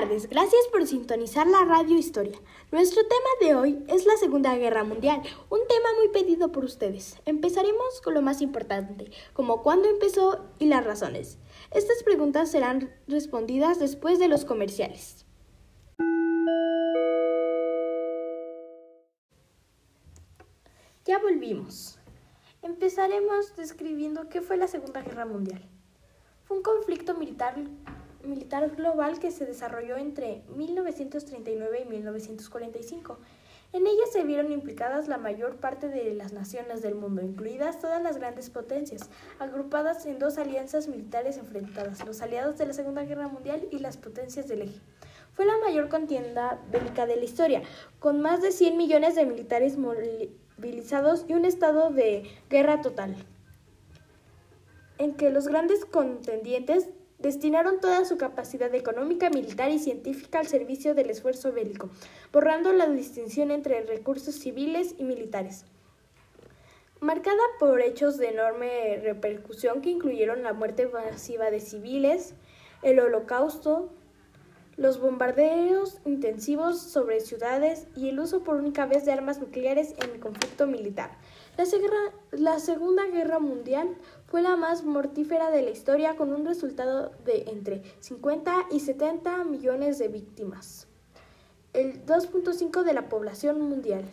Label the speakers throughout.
Speaker 1: tardes, gracias por sintonizar la radio Historia. Nuestro tema de hoy es la Segunda Guerra Mundial, un tema muy pedido por ustedes. Empezaremos con lo más importante, como cuándo empezó y las razones. Estas preguntas serán respondidas después de los comerciales. Ya volvimos. Empezaremos describiendo qué fue la Segunda Guerra Mundial. Fue un conflicto militar militar global que se desarrolló entre 1939 y 1945. En ella se vieron implicadas la mayor parte de las naciones del mundo, incluidas todas las grandes potencias, agrupadas en dos alianzas militares enfrentadas, los aliados de la Segunda Guerra Mundial y las potencias del eje. Fue la mayor contienda bélica de la historia, con más de 100 millones de militares movilizados y un estado de guerra total, en que los grandes contendientes destinaron toda su capacidad económica, militar y científica al servicio del esfuerzo bélico, borrando la distinción entre recursos civiles y militares. Marcada por hechos de enorme repercusión que incluyeron la muerte masiva de civiles, el holocausto, los bombardeos intensivos sobre ciudades y el uso por única vez de armas nucleares en el conflicto militar. La, Segunda Guerra Mundial fue la más mortífera de la historia con un resultado de entre 50 y 70 millones de víctimas, el 2.5 de la población mundial.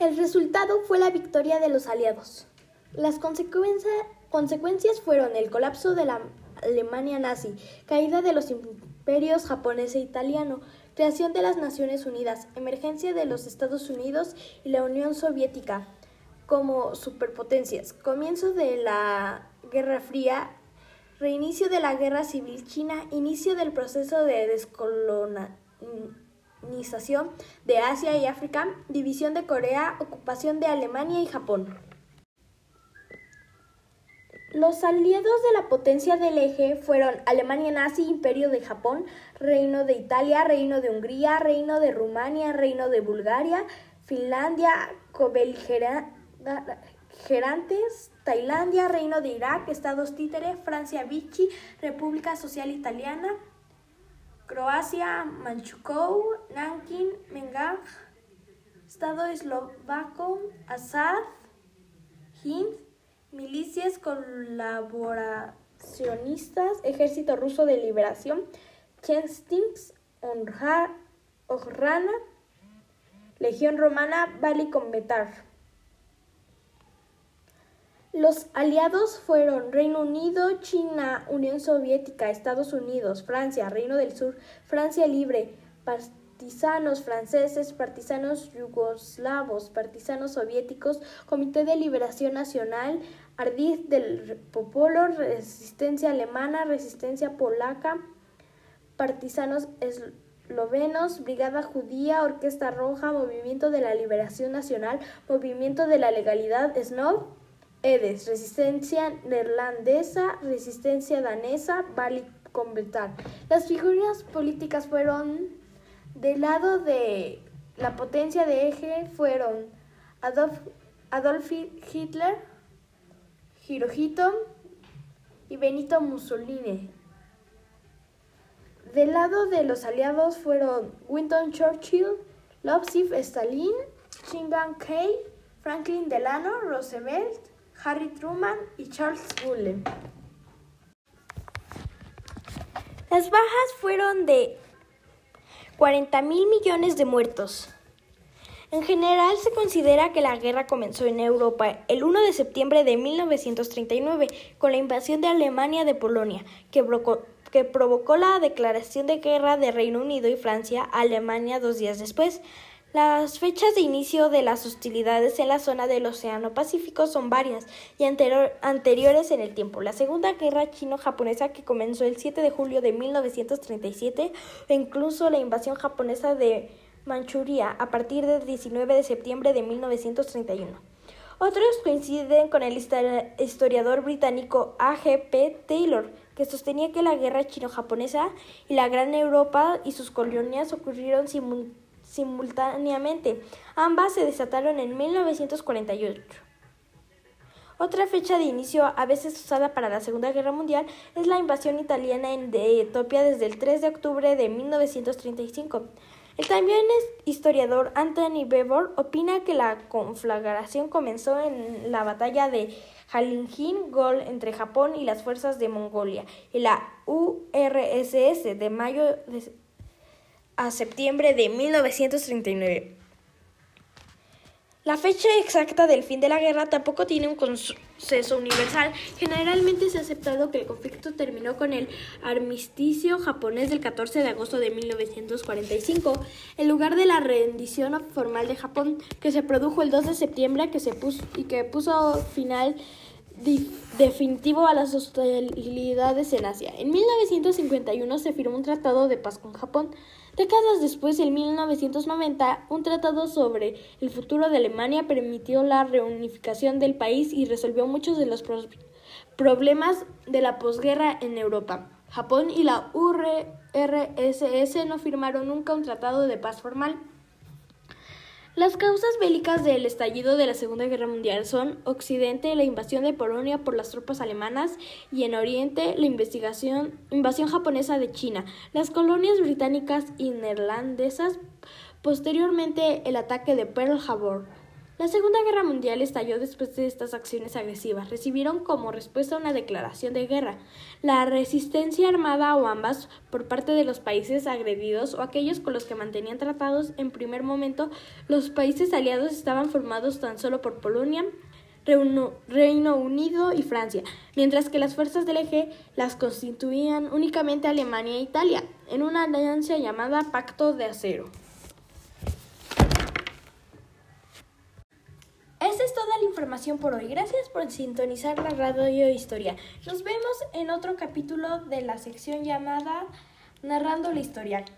Speaker 1: El resultado fue la victoria de los aliados. Las consecuencias fueron el colapso de la Alemania nazi, caída de los imperios japonés e italiano, creación de las Naciones Unidas, emergencia de los Estados Unidos y la Unión Soviética como superpotencias, comienzo de la Guerra Fría, reinicio de la Guerra Civil China, inicio del proceso de descolonización de Asia y África, división de Corea, ocupación de Alemania y Japón. Los aliados de la potencia del eje fueron Alemania nazi, Imperio de Japón, Reino de Italia, Reino de Hungría, Reino de Rumania, Reino de Bulgaria, Finlandia, cobeligerantes, Tailandia, Reino de Irak, Estados Títere, Francia Vichy, República Social Italiana, Croacia, Manchukuo, Nanking, Mengang, Estado Eslovaco, Assad, Hind, milicias colaboracionistas, Ejército Ruso de Liberación, Chestings, Orrana, Legión Romana, Bali Betar. Los aliados fueron Reino Unido, China, Unión Soviética, Estados Unidos, Francia, Reino del Sur, Francia Libre, partisanos franceses, partisanos yugoslavos, partisanos soviéticos, Comité de Liberación Nacional, Ardiz del Popolo, Resistencia Alemana, Resistencia Polaca, partisanos eslovenos, Brigada Judía, Orquesta Roja, Movimiento de la Liberación Nacional, Movimiento de la Legalidad, SNOB, EDES, Resistencia Neerlandesa, Resistencia Danesa, Bali Convertal. Las figuras políticas fueron del lado de la potencia de eje fueron Adolf, Hitler, Hirohito y Benito Mussolini. Del lado de los aliados fueron Winston Churchill, Losif Stalin, Chingan Kei, Franklin Delano Roosevelt, Harry Truman y Charles Bullen. Las bajas fueron de 40 mil millones de muertos. En general se considera que la guerra comenzó en Europa el 1 de septiembre de 1939 con la invasión de Alemania de Polonia, que, que provocó la declaración de guerra de Reino Unido y Francia a Alemania dos días después. Las fechas de inicio de las hostilidades en la zona del Océano Pacífico son varias y anteriores en el tiempo. La Segunda Guerra Chino-Japonesa, que comenzó el 7 de julio de 1937, e incluso la invasión japonesa de Manchuria a partir del 19 de septiembre de 1931. Otros coinciden con el historiador británico A. G. P. Taylor, que sostenía que la guerra chino-japonesa y la Gran Europa y sus colonias ocurrieron simultáneamente simultáneamente. Ambas se desataron en 1948. Otra fecha de inicio, a veces usada para la Segunda Guerra Mundial, es la invasión italiana de Etiopía desde el 3 de octubre de 1935. El también historiador Anthony Bevor opina que la conflagración comenzó en la batalla de Jalingin Gol entre Japón y las fuerzas de Mongolia y la URSS de mayo a septiembre de 1939. La fecha exacta del fin de la guerra tampoco tiene un consenso universal. Generalmente se ha aceptado que el conflicto terminó con el armisticio japonés del 14 de agosto de 1945, en lugar de la rendición formal de Japón que se produjo el 2 de septiembre que se puso, y que puso final definitivo a las hostilidades en Asia. En 1951 se firmó un tratado de paz con Japón. Décadas después, en 1990, un tratado sobre el futuro de Alemania permitió la reunificación del país y resolvió muchos de los problemas de la posguerra en Europa. Japón y la URSS no firmaron nunca un tratado de paz formal. Las causas bélicas del estallido de la Segunda Guerra Mundial son Occidente, la invasión de Polonia por las tropas alemanas y en Oriente, la invasión japonesa de China, las colonias británicas y neerlandesas, posteriormente el ataque de Pearl Harbor. La Segunda Guerra Mundial estalló después de estas acciones agresivas. Recibieron como respuesta una declaración de guerra. La resistencia armada o ambas por parte de los países agredidos o aquellos con los que mantenían tratados en primer momento, los países aliados estaban formados tan solo por Polonia, Reino Unido y Francia, mientras que las fuerzas del eje las constituían únicamente Alemania e Italia, en una alianza llamada Pacto de Acero. Esa es toda la por hoy. Gracias por sintonizar la radio historia. Nos vemos en otro capítulo de la sección llamada Narrando la historia.